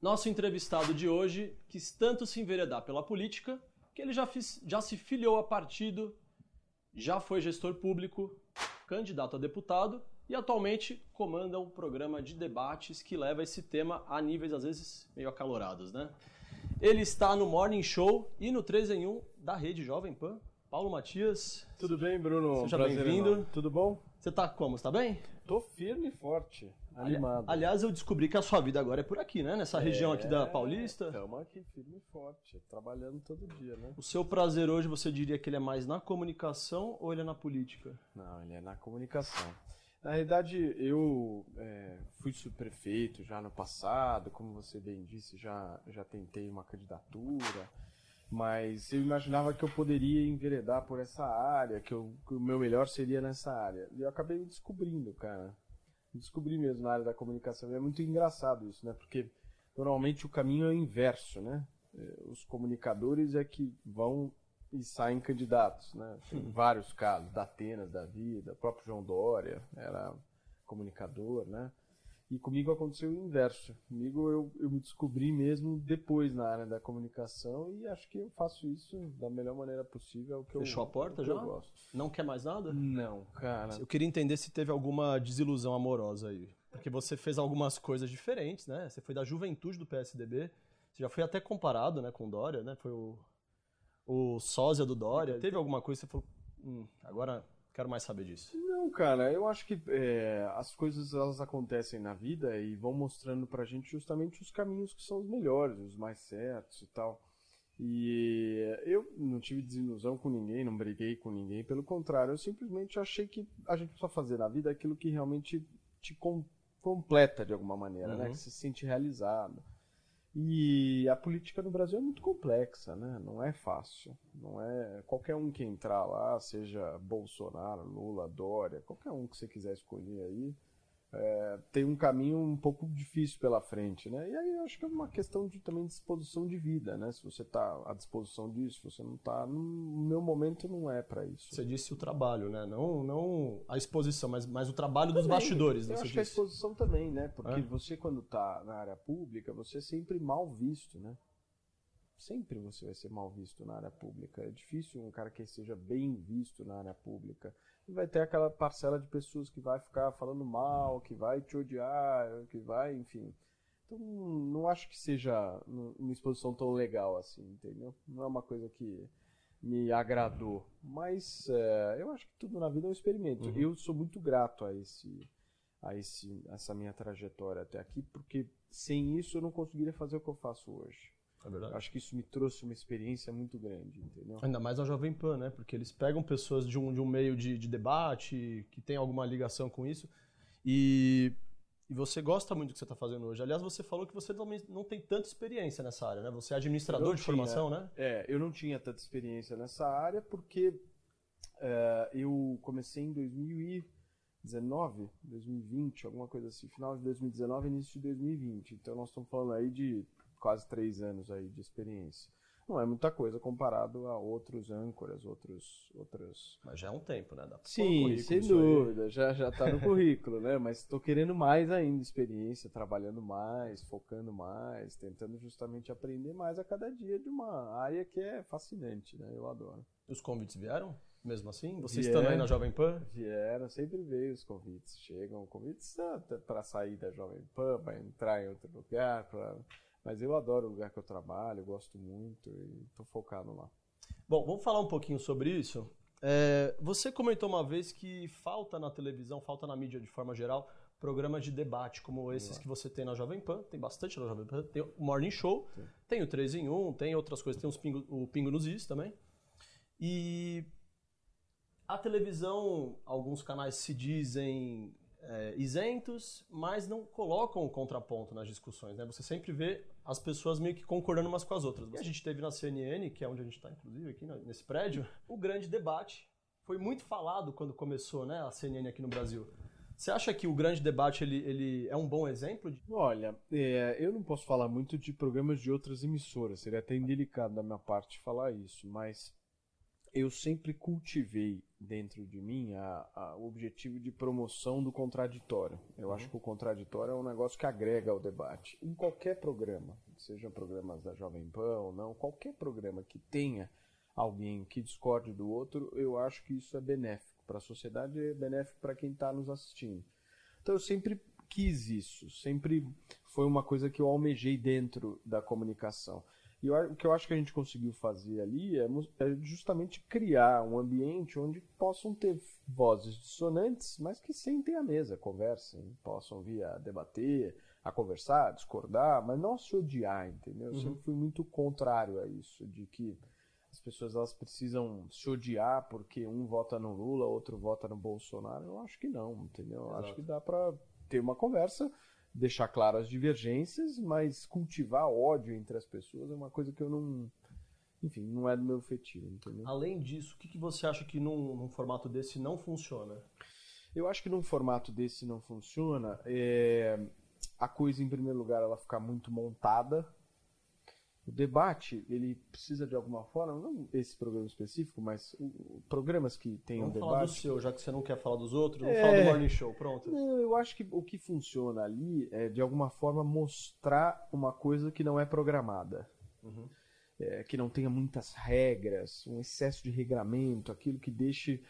Nosso entrevistado de hoje quis tanto se enveredar pela política que ele já, fiz, já se filiou a partido, já foi gestor público, candidato a deputado e atualmente comanda um programa de debates que leva esse tema a níveis às vezes meio acalorados, né? Ele está no Morning Show e no 3 em 1 da Rede Jovem Pan. Paulo Matias. Tudo bem, Bruno? Seja bem-vindo. Tudo bom? Você tá como? Você tá bem? Tô firme e forte, animado. Aliás, eu descobri que a sua vida agora é por aqui, né? Nessa é, região aqui da Paulista. Estamos aqui firme e forte, trabalhando todo dia, né? O seu prazer hoje, você diria que ele é mais na comunicação ou ele é na política? Não, ele é na comunicação. Na realidade, eu é, fui subprefeito já no passado, como você bem disse, já, já tentei uma candidatura mas eu imaginava que eu poderia enveredar por essa área, que, eu, que o meu melhor seria nessa área. E eu acabei me descobrindo, cara. Me descobri mesmo na área da comunicação. E é muito engraçado isso, né? Porque normalmente o caminho é o inverso, né? É, os comunicadores é que vão e saem candidatos, né? Tem vários casos, da Atenas, da Vida, o próprio João Dória era comunicador, né? E comigo aconteceu o inverso. Comigo eu, eu me descobri mesmo depois na área da comunicação e acho que eu faço isso da melhor maneira possível. É o que Fechou eu, a porta já? Não quer mais nada? Não, cara. Eu queria entender se teve alguma desilusão amorosa aí. Porque você fez algumas coisas diferentes, né? Você foi da juventude do PSDB. Você já foi até comparado né, com o Dória, né? Foi o, o sósia do Dória. Teve alguma coisa que você falou, hum, agora Quero mais saber disso. Não, cara, eu acho que é, as coisas elas acontecem na vida e vão mostrando pra gente justamente os caminhos que são os melhores, os mais certos e tal. E eu não tive desilusão com ninguém, não briguei com ninguém, pelo contrário, eu simplesmente achei que a gente precisa fazer na vida aquilo que realmente te completa de alguma maneira, né? uhum. né? Que se sente realizado. E a política no Brasil é muito complexa, né? Não é fácil. Não é qualquer um que entrar lá, seja Bolsonaro, Lula, Dória, qualquer um que você quiser escolher aí, é, tem um caminho um pouco difícil pela frente, né? E aí eu acho que é uma questão de também disposição de vida, né? Se você está à disposição disso, você não está, no meu momento não é para isso. Você disse o trabalho, né? Não, não a exposição, mas, mas o trabalho também, dos bastidores. Eu acho disse. que a exposição também, né? Porque é? você quando está na área pública, você é sempre mal visto, né? sempre você vai ser mal visto na área pública. É difícil um cara que seja bem visto na área pública. E vai ter aquela parcela de pessoas que vai ficar falando mal, que vai te odiar, que vai, enfim. Então, não acho que seja uma exposição tão legal assim, entendeu? Não é uma coisa que me agradou. Mas é, eu acho que tudo na vida é um experimento. Uhum. Eu sou muito grato a esse a esse, essa minha trajetória até aqui, porque sem isso eu não conseguiria fazer o que eu faço hoje. É verdade. Acho que isso me trouxe uma experiência muito grande, entendeu? Ainda mais a Jovem Pan, né? Porque eles pegam pessoas de um, de um meio de, de debate, que tem alguma ligação com isso, e, e você gosta muito do que você está fazendo hoje. Aliás, você falou que você também não tem tanta experiência nessa área, né? Você é administrador de tinha, formação, né? É, eu não tinha tanta experiência nessa área porque é, eu comecei em 2019, 2020, alguma coisa assim, final de 2019, início de 2020. Então nós estamos falando aí de quase três anos aí de experiência. Não é muita coisa comparado a outros âncoras, outros, outros. Mas já é um tempo, né? Sim, sem dúvida, já já está no currículo, né? Mas estou querendo mais ainda experiência, trabalhando mais, focando mais, tentando justamente aprender mais a cada dia de uma área que é fascinante, né? Eu adoro. Os convites vieram? Mesmo assim? Você estando aí na Jovem Pan? Vieram, sempre veio os convites. Chegam convites para sair da Jovem Pan, para entrar em outro lugar, para mas eu adoro o lugar que eu trabalho, eu gosto muito e estou focado lá. Bom, vamos falar um pouquinho sobre isso. É, você comentou uma vez que falta na televisão, falta na mídia de forma geral, programas de debate como esses que você tem na Jovem Pan, tem bastante na Jovem Pan, tem o Morning Show, Sim. tem o 3 em 1, tem outras coisas, tem pingo, o Pingo nos Is também. E a televisão, alguns canais se dizem é, isentos, mas não colocam o contraponto nas discussões. Né? Você sempre vê as pessoas meio que concordando umas com as outras. A gente teve na CNN, que é onde a gente está, inclusive, aqui nesse prédio, o grande debate. Foi muito falado quando começou né, a CNN aqui no Brasil. Você acha que o grande debate ele, ele é um bom exemplo? De... Olha, é, eu não posso falar muito de programas de outras emissoras, seria até indelicado da minha parte falar isso, mas eu sempre cultivei dentro de mim a, a, o objetivo de promoção do contraditório. Eu uhum. acho que o contraditório é um negócio que agrega ao debate. Em qualquer programa, sejam programas da Jovem Pan ou não, qualquer programa que tenha alguém que discorde do outro, eu acho que isso é benéfico para a sociedade e é benéfico para quem está nos assistindo. Então eu sempre quis isso, sempre foi uma coisa que eu almejei dentro da comunicação. E o que eu acho que a gente conseguiu fazer ali é, é justamente criar um ambiente onde possam ter vozes dissonantes, mas que sentem à mesa, conversem, possam vir a debater, a conversar, a discordar, mas não se odiar, entendeu? Eu uhum. sempre fui muito contrário a isso, de que as pessoas elas precisam se odiar porque um vota no Lula, outro vota no Bolsonaro. Eu acho que não, entendeu? Eu acho que dá para ter uma conversa deixar claras as divergências, mas cultivar ódio entre as pessoas é uma coisa que eu não. Enfim, não é do meu feitio, entendeu? Além disso, o que, que você acha que num, num, formato desse não funciona? Eu acho que num formato desse não funciona. É... A coisa, em primeiro lugar, ela ficar muito montada, o debate, ele precisa de alguma forma, não esse programa específico, mas programas que tenham vamos debate. Falar do seu, já que você não quer falar dos outros, vamos é... falar do Morning Show, pronto. Não, eu acho que o que funciona ali é, de alguma forma, mostrar uma coisa que não é programada. Uhum. É, que não tenha muitas regras, um excesso de regramento, aquilo que deixe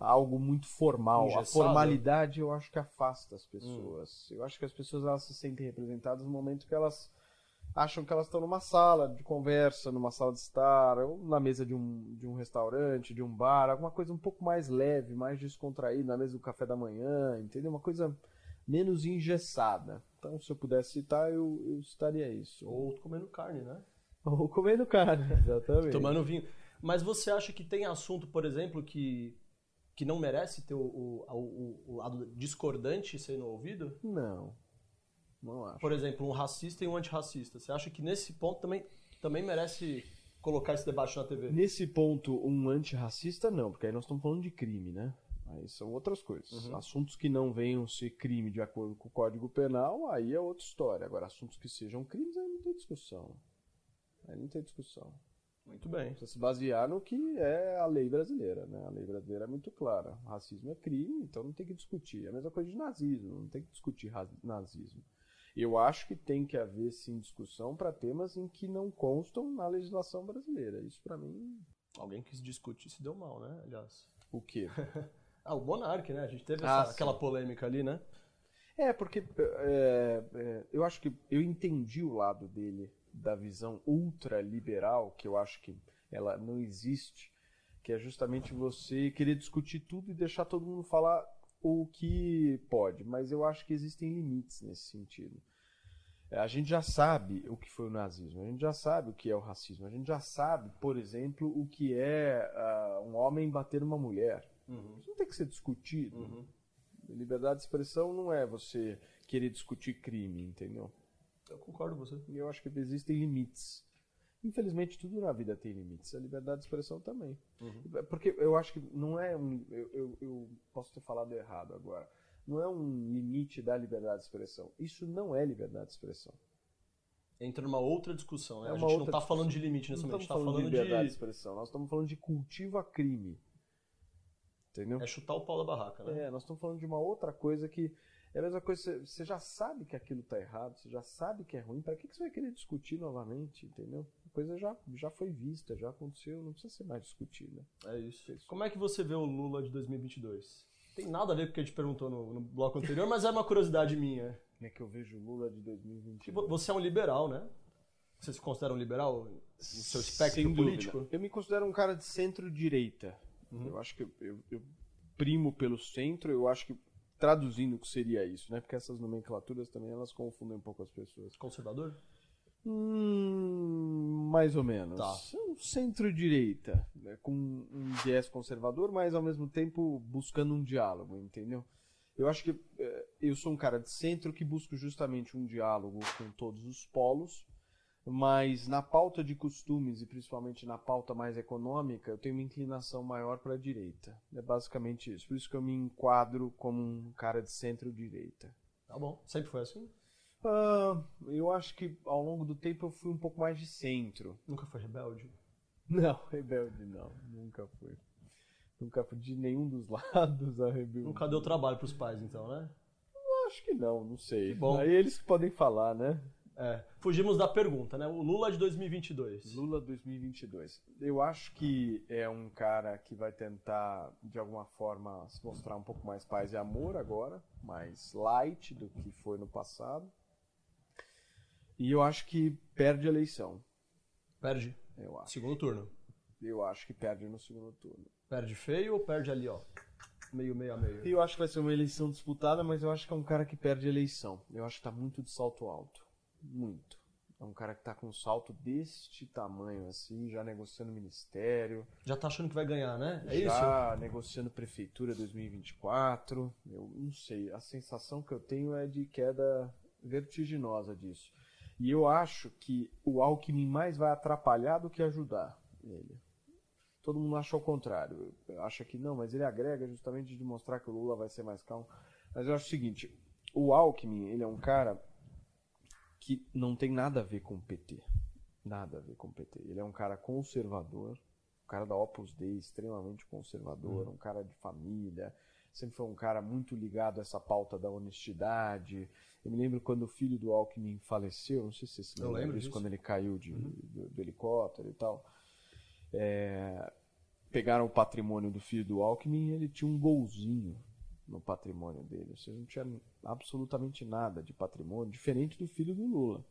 algo muito formal. Engessado. A formalidade eu acho que afasta as pessoas. Hum. Eu acho que as pessoas elas se sentem representadas no momento que elas acham que elas estão numa sala de conversa, numa sala de estar, ou na mesa de um, de um restaurante, de um bar, alguma coisa um pouco mais leve, mais descontraída, na mesa do café da manhã, entendeu? Uma coisa menos engessada. Então, se eu pudesse citar, eu, eu citaria isso. Ou comendo carne, né? Ou comendo carne, exatamente. Tomando vinho. Mas você acha que tem assunto, por exemplo, que, que não merece ter o, o, o, o lado discordante sendo ouvido? Não. Não acho. Por exemplo, um racista e um antirracista. Você acha que nesse ponto também, também merece colocar esse debate na TV? Nesse ponto, um antirracista não, porque aí nós estamos falando de crime, né? Aí são outras coisas. Uhum. Assuntos que não venham ser crime de acordo com o Código Penal, aí é outra história. Agora, assuntos que sejam crimes, aí não tem discussão. Aí não tem discussão. Muito bem. Precisa se basear no que é a lei brasileira, né? A lei brasileira é muito clara. racismo é crime, então não tem que discutir. É a mesma coisa de nazismo, não tem que discutir nazismo. Eu acho que tem que haver sim discussão para temas em que não constam na legislação brasileira. Isso para mim. Alguém que discute se deu mal, né? Aliás. O quê? ah, o Monark, né? A gente teve essa, ah, aquela polêmica ali, né? É, porque é, é, eu acho que eu entendi o lado dele da visão ultraliberal, que eu acho que ela não existe, que é justamente você querer discutir tudo e deixar todo mundo falar o que pode, mas eu acho que existem limites nesse sentido. É, a gente já sabe o que foi o nazismo, a gente já sabe o que é o racismo, a gente já sabe, por exemplo, o que é uh, um homem bater uma mulher. Uhum. Isso não tem que ser discutido. Uhum. Liberdade de expressão não é você querer discutir crime, entendeu? Eu concordo com você. E eu acho que existem limites. Infelizmente, tudo na vida tem limites. A liberdade de expressão também. Uhum. Porque eu acho que não é um. Eu, eu, eu, posso ter falado errado agora. Não é um limite da liberdade de expressão. Isso não é liberdade de expressão. Entra numa outra discussão, né? É a gente não está falando de limite nesse momento, a gente está falando, de liberdade de... de expressão. Nós estamos falando de cultivo a crime. Entendeu? É chutar o pau da barraca, né? É, nós estamos falando de uma outra coisa que é a mesma coisa, você já sabe que aquilo está errado, você já sabe que é ruim, para que, que você vai querer discutir novamente, entendeu? Coisa já, já foi vista, já aconteceu, não precisa ser mais discutida. É isso. isso. Como é que você vê o Lula de 2022? Tem nada a ver com o que a gente perguntou no, no bloco anterior, mas é uma curiosidade minha. Como é que eu vejo o Lula de 2022? Você é um liberal, né? Você se considera um liberal no seu espectro político? Eu me considero um cara de centro-direita. Uhum. Eu acho que eu, eu, eu primo pelo centro, eu acho que traduzindo o que seria isso, né? Porque essas nomenclaturas também elas confundem um pouco as pessoas. Conservador? Hum, mais ou menos. Tá. Um centro-direita, né? com um viés conservador, mas ao mesmo tempo buscando um diálogo, entendeu? Eu acho que eh, eu sou um cara de centro que busco justamente um diálogo com todos os polos, mas na pauta de costumes e principalmente na pauta mais econômica, eu tenho uma inclinação maior para a direita. É basicamente isso. Por isso que eu me enquadro como um cara de centro-direita. Tá bom. Sempre foi assim? Eu acho que ao longo do tempo eu fui um pouco mais de centro. Nunca foi rebelde? Não, rebelde não. Nunca fui. Nunca fui de nenhum dos lados a rebelião. Nunca deu trabalho pros pais, então, né? Acho que não, não sei. Que bom. Aí eles que podem falar, né? É. Fugimos da pergunta, né? O Lula de 2022. Lula 2022. Eu acho que é um cara que vai tentar, de alguma forma, se mostrar um pouco mais paz e amor agora, mais light do que foi no passado. E eu acho que perde a eleição. Perde. Eu acho. Segundo turno. Eu acho que perde no segundo turno. Perde feio ou perde ali, ó? Meio, meio a meio. Eu acho que vai ser uma eleição disputada, mas eu acho que é um cara que perde a eleição. Eu acho que tá muito de salto alto. Muito. É um cara que tá com um salto deste tamanho, assim, já negociando ministério. Já tá achando que vai ganhar, né? É isso? já negociando prefeitura 2024. Eu não sei. A sensação que eu tenho é de queda vertiginosa disso. E eu acho que o Alckmin mais vai atrapalhar do que ajudar ele. Todo mundo acha o contrário. Acha que não, mas ele agrega justamente de mostrar que o Lula vai ser mais calmo. Mas eu acho o seguinte: o Alckmin, ele é um cara que não tem nada a ver com o PT. Nada a ver com o PT. Ele é um cara conservador, um cara da Opus Dei, extremamente conservador, um cara de família, sempre foi um cara muito ligado a essa pauta da honestidade. Eu me lembro quando o filho do Alckmin faleceu, não sei se você se lembra disso, disso. quando ele caiu de, do, do helicóptero e tal. É, pegaram o patrimônio do filho do Alckmin e ele tinha um golzinho no patrimônio dele. Ou seja, não tinha absolutamente nada de patrimônio, diferente do filho do Lula.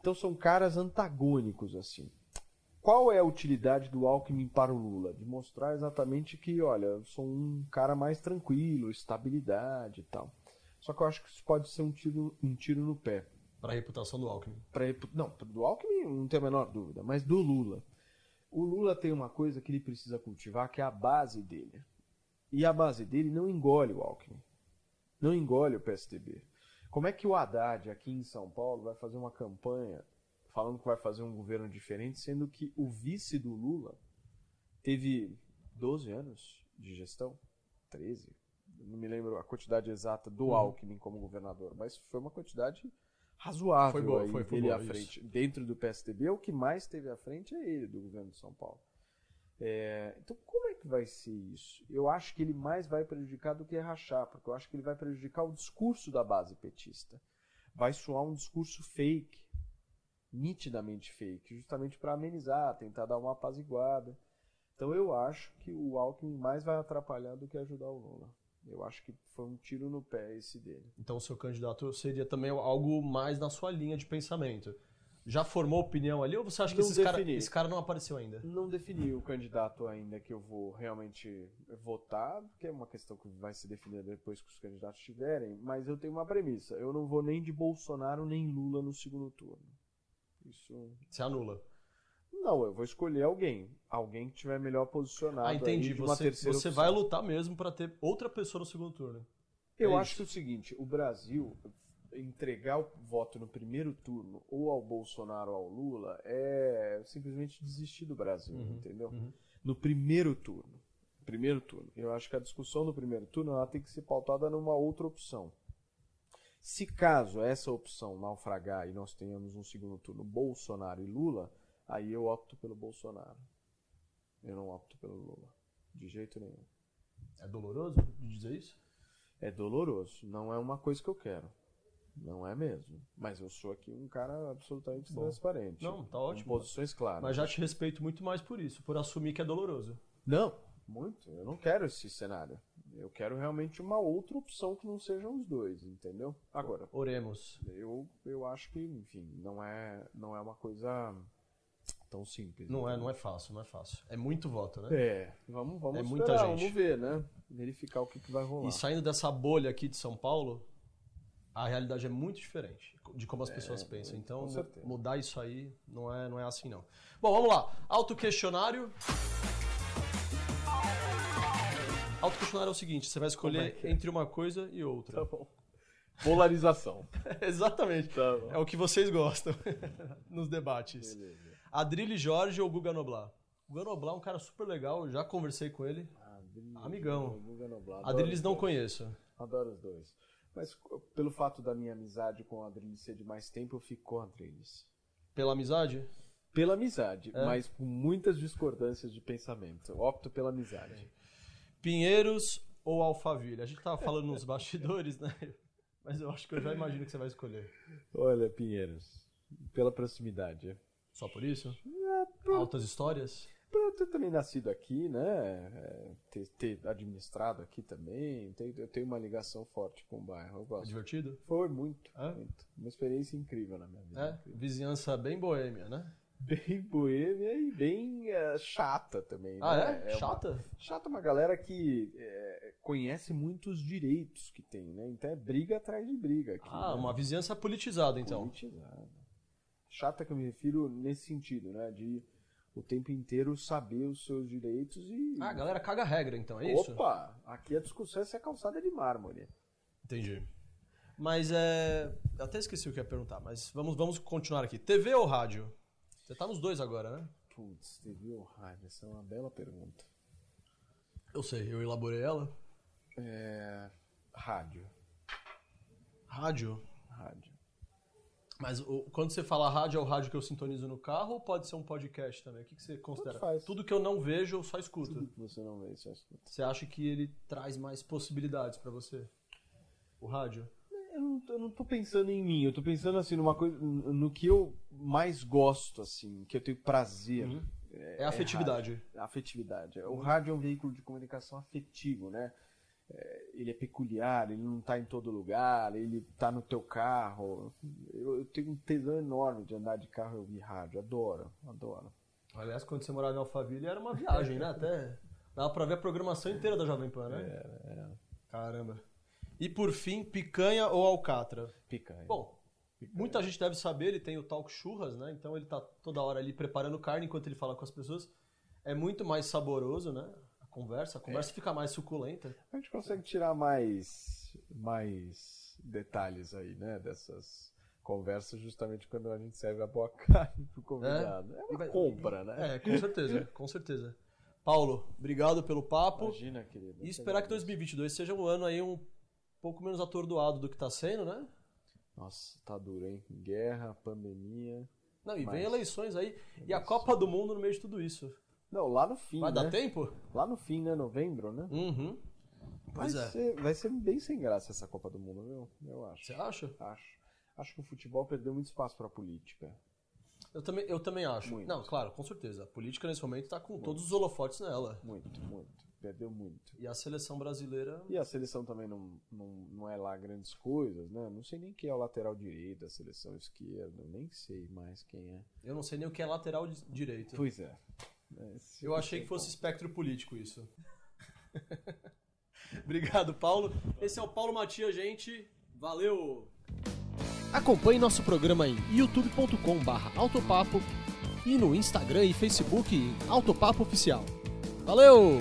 Então são caras antagônicos assim. Qual é a utilidade do Alckmin para o Lula? De mostrar exatamente que, olha, eu sou um cara mais tranquilo, estabilidade e tal. Só que eu acho que isso pode ser um tiro, um tiro no pé. Pra reputação do Alckmin. Pra, não, do Alckmin não tem a menor dúvida, mas do Lula. O Lula tem uma coisa que ele precisa cultivar, que é a base dele. E a base dele não engole o Alckmin. Não engole o PSDB. Como é que o Haddad, aqui em São Paulo, vai fazer uma campanha falando que vai fazer um governo diferente, sendo que o vice do Lula teve 12 anos de gestão? 13? Não me lembro a quantidade exata do Uhum. Alckmin como governador, mas foi uma quantidade razoável Foi boa, aí foi- foi ele boa, à isso. frente. Dentro do PSDB, o que mais teve à frente é ele, do governo de São Paulo. É, então, como é que vai ser isso? Eu acho que ele mais vai prejudicar do que rachar, porque eu acho que ele vai prejudicar o discurso da base petista. Vai soar um discurso fake, nitidamente fake, justamente para amenizar, tentar dar uma apaziguada. Então, eu acho que o Alckmin mais vai atrapalhar do que ajudar o Lula. Eu acho que foi um tiro no pé esse dele. Então o seu candidato seria também algo mais na sua linha de pensamento. Já formou opinião ali ou você acha que Não esses cara, esse cara não apareceu ainda? Não defini o candidato ainda que eu vou realmente votar, porque é uma questão que vai se definir depois que os candidatos tiverem, mas eu tenho uma premissa. Eu não vou nem de Bolsonaro nem Lula no segundo turno. Isso. Você anula. Não, eu vou escolher alguém. Alguém que tiver melhor posicionado. Ah, entendi. Você, você opção. vai lutar mesmo pra ter outra pessoa no segundo turno. Eu É acho isso. que é o seguinte, o Brasil entregar o voto no primeiro turno ou ao Bolsonaro ou ao Lula é simplesmente desistir do Brasil, Uhum, entendeu? uhum. No primeiro turno. Primeiro turno. Eu acho que a discussão do primeiro turno ela tem que ser pautada numa outra opção. Se caso essa opção naufragar e nós tenhamos um segundo turno Bolsonaro e Lula, aí eu opto pelo Bolsonaro. Eu não opto pelo Lula. De jeito nenhum. É doloroso de dizer isso? É doloroso. Não é uma coisa que eu quero. Não é mesmo. Mas eu sou aqui um cara absolutamente Bom. transparente. Não, tá ótimo. posições claras. Mas já te respeito muito mais por isso, por assumir que é doloroso. Não, muito. Eu não quero esse cenário. Eu quero realmente uma outra opção que não sejam os dois, entendeu? Agora, Oremos. eu, eu acho que, enfim, não é, não é uma coisa tão simples. Não é, entendeu? não é fácil, não é fácil. É muito voto, né? É, vamos, vamos É muita esperar, gente. vamos ver, né? Verificar o que, que vai rolar. E saindo dessa bolha aqui de São Paulo, a realidade é muito diferente de como as pessoas pensam. Então, É, mudar isso aí não é, não é assim, não. Bom, vamos lá. Autoquestionário. Autoquestionário é o seguinte: você vai escolher que é? entre uma coisa e outra. Tá bom. Polarização. Exatamente. Tá. É o que vocês gostam nos debates. Beleza. Adrilho Jorge ou Guga Noblar? Guga Noblar é um cara super legal, já conversei com ele. Amigão. Guga Noblar, Adriles não conheço. Adoro os dois. Mas pelo fato da minha amizade com o Adriles ser de mais tempo, eu fico com o Adriles. Pela amizade? Pela amizade, É? mas com muitas discordâncias de pensamento. Eu opto pela amizade. Pinheiros ou Alphaville? A gente tava falando nos bastidores, né? Mas eu acho que eu já imagino que você vai escolher. Olha, Pinheiros, pela proximidade. Só por isso? É, por, Altas histórias? por eu ter também nascido aqui, né? é, ter, ter administrado aqui também. ter- eu tenho uma ligação forte com o bairro. Eu É gosto. divertido? Foi muito, É? muito. Uma experiência incrível na minha vida. É? Vizinhança bem boêmia, né? Bem boêmia e bem é, chata também. Ah, né? é? uma- Chata? Chata é uma galera que é, conhece muitos direitos que tem, né? Então é briga atrás de briga aqui. Ah, né? uma vizinhança politizada, então. Politizada. Chata que eu me refiro nesse sentido, né? De o tempo inteiro saber os seus direitos e. Ah, a galera caga a regra, então, é isso? Opa! Aqui a discussão é se a calçada é de mármore. Entendi. Mas é. Eu até esqueci o que ia perguntar, mas vamos, vamos continuar aqui. TV ou rádio? Você tá nos dois agora, né? Putz, TV ou rádio? Essa é uma bela pergunta. Eu sei, eu elaborei ela. É. Rádio. Rádio. Rádio. Mas o- quando você fala rádio, é o rádio que eu sintonizo no carro ou pode ser um podcast também? O que, que você considera? faz. Tudo que eu não vejo, eu só escuto. Tudo que você não vê, só escuta. Você acha que ele traz mais possibilidades pra você? O rádio? Eu não, tô- eu não tô pensando em mim, eu tô pensando assim numa coisa. no que eu mais gosto, assim, que eu tenho prazer. Uhum. É a afetividade. A afetividade. O rádio é um veículo de comunicação afetivo, né? É, ele é peculiar, ele não está em todo lugar, ele está no teu carro. Eu, eu tenho um tesão enorme de andar de carro e ouvir rádio. Adoro, adoro. Aliás, quando você morava em Alphaville, era uma viagem, né? Até dava pra ver a programação inteira da Jovem Pan, né? É, Caramba. E por fim, picanha ou alcatra? Picanha. Bom, muita gente deve saber, ele tem o Talk Churras, né? Então ele tá toda hora ali preparando carne enquanto ele fala com as pessoas. É muito mais saboroso, né? A conversa, a conversa fica mais suculenta. a gente consegue tirar mais, mais detalhes aí, né? Dessas conversas, justamente quando a gente serve a boa carne pro convidado. É, E uma compra, né? É, com certeza, com certeza. Paulo, obrigado pelo papo. Imagina, querido. E esperar que 2022 seja um ano aí um pouco menos atordoado do que tá sendo, né? Nossa, tá duro, hein? Guerra, pandemia. Não, e Mas- vem eleições aí. E a Copa do Mundo no meio de tudo isso. Não, lá no fim, Vai né? dar tempo? Lá no fim, né? Novembro, né? Uhum. Pois vai, é. ser, vai ser bem sem graça essa Copa do Mundo, viu? Eu acho. Você acha? Acho. Acho que o futebol perdeu muito espaço pra política. Eu também, eu também acho. Muito. Não, claro, com certeza. A política nesse momento tá com todos os holofotes nela. Muito, muito. Perdeu muito. E a seleção brasileira. E a seleção também não, não, não é lá grandes coisas, né? Não sei nem quem é o lateral direito, a seleção esquerda, nem sei mais quem é. Eu não sei nem o que é lateral di- direito. Pois é. É, esse- Eu achei que fosse espectro político isso. Obrigado, Paulo. Esse é o Paulo Matias, gente. Valeu! Acompanhe nosso programa em youtube.com/autopapo e no Instagram e Facebook Autopapo Oficial. Valeu!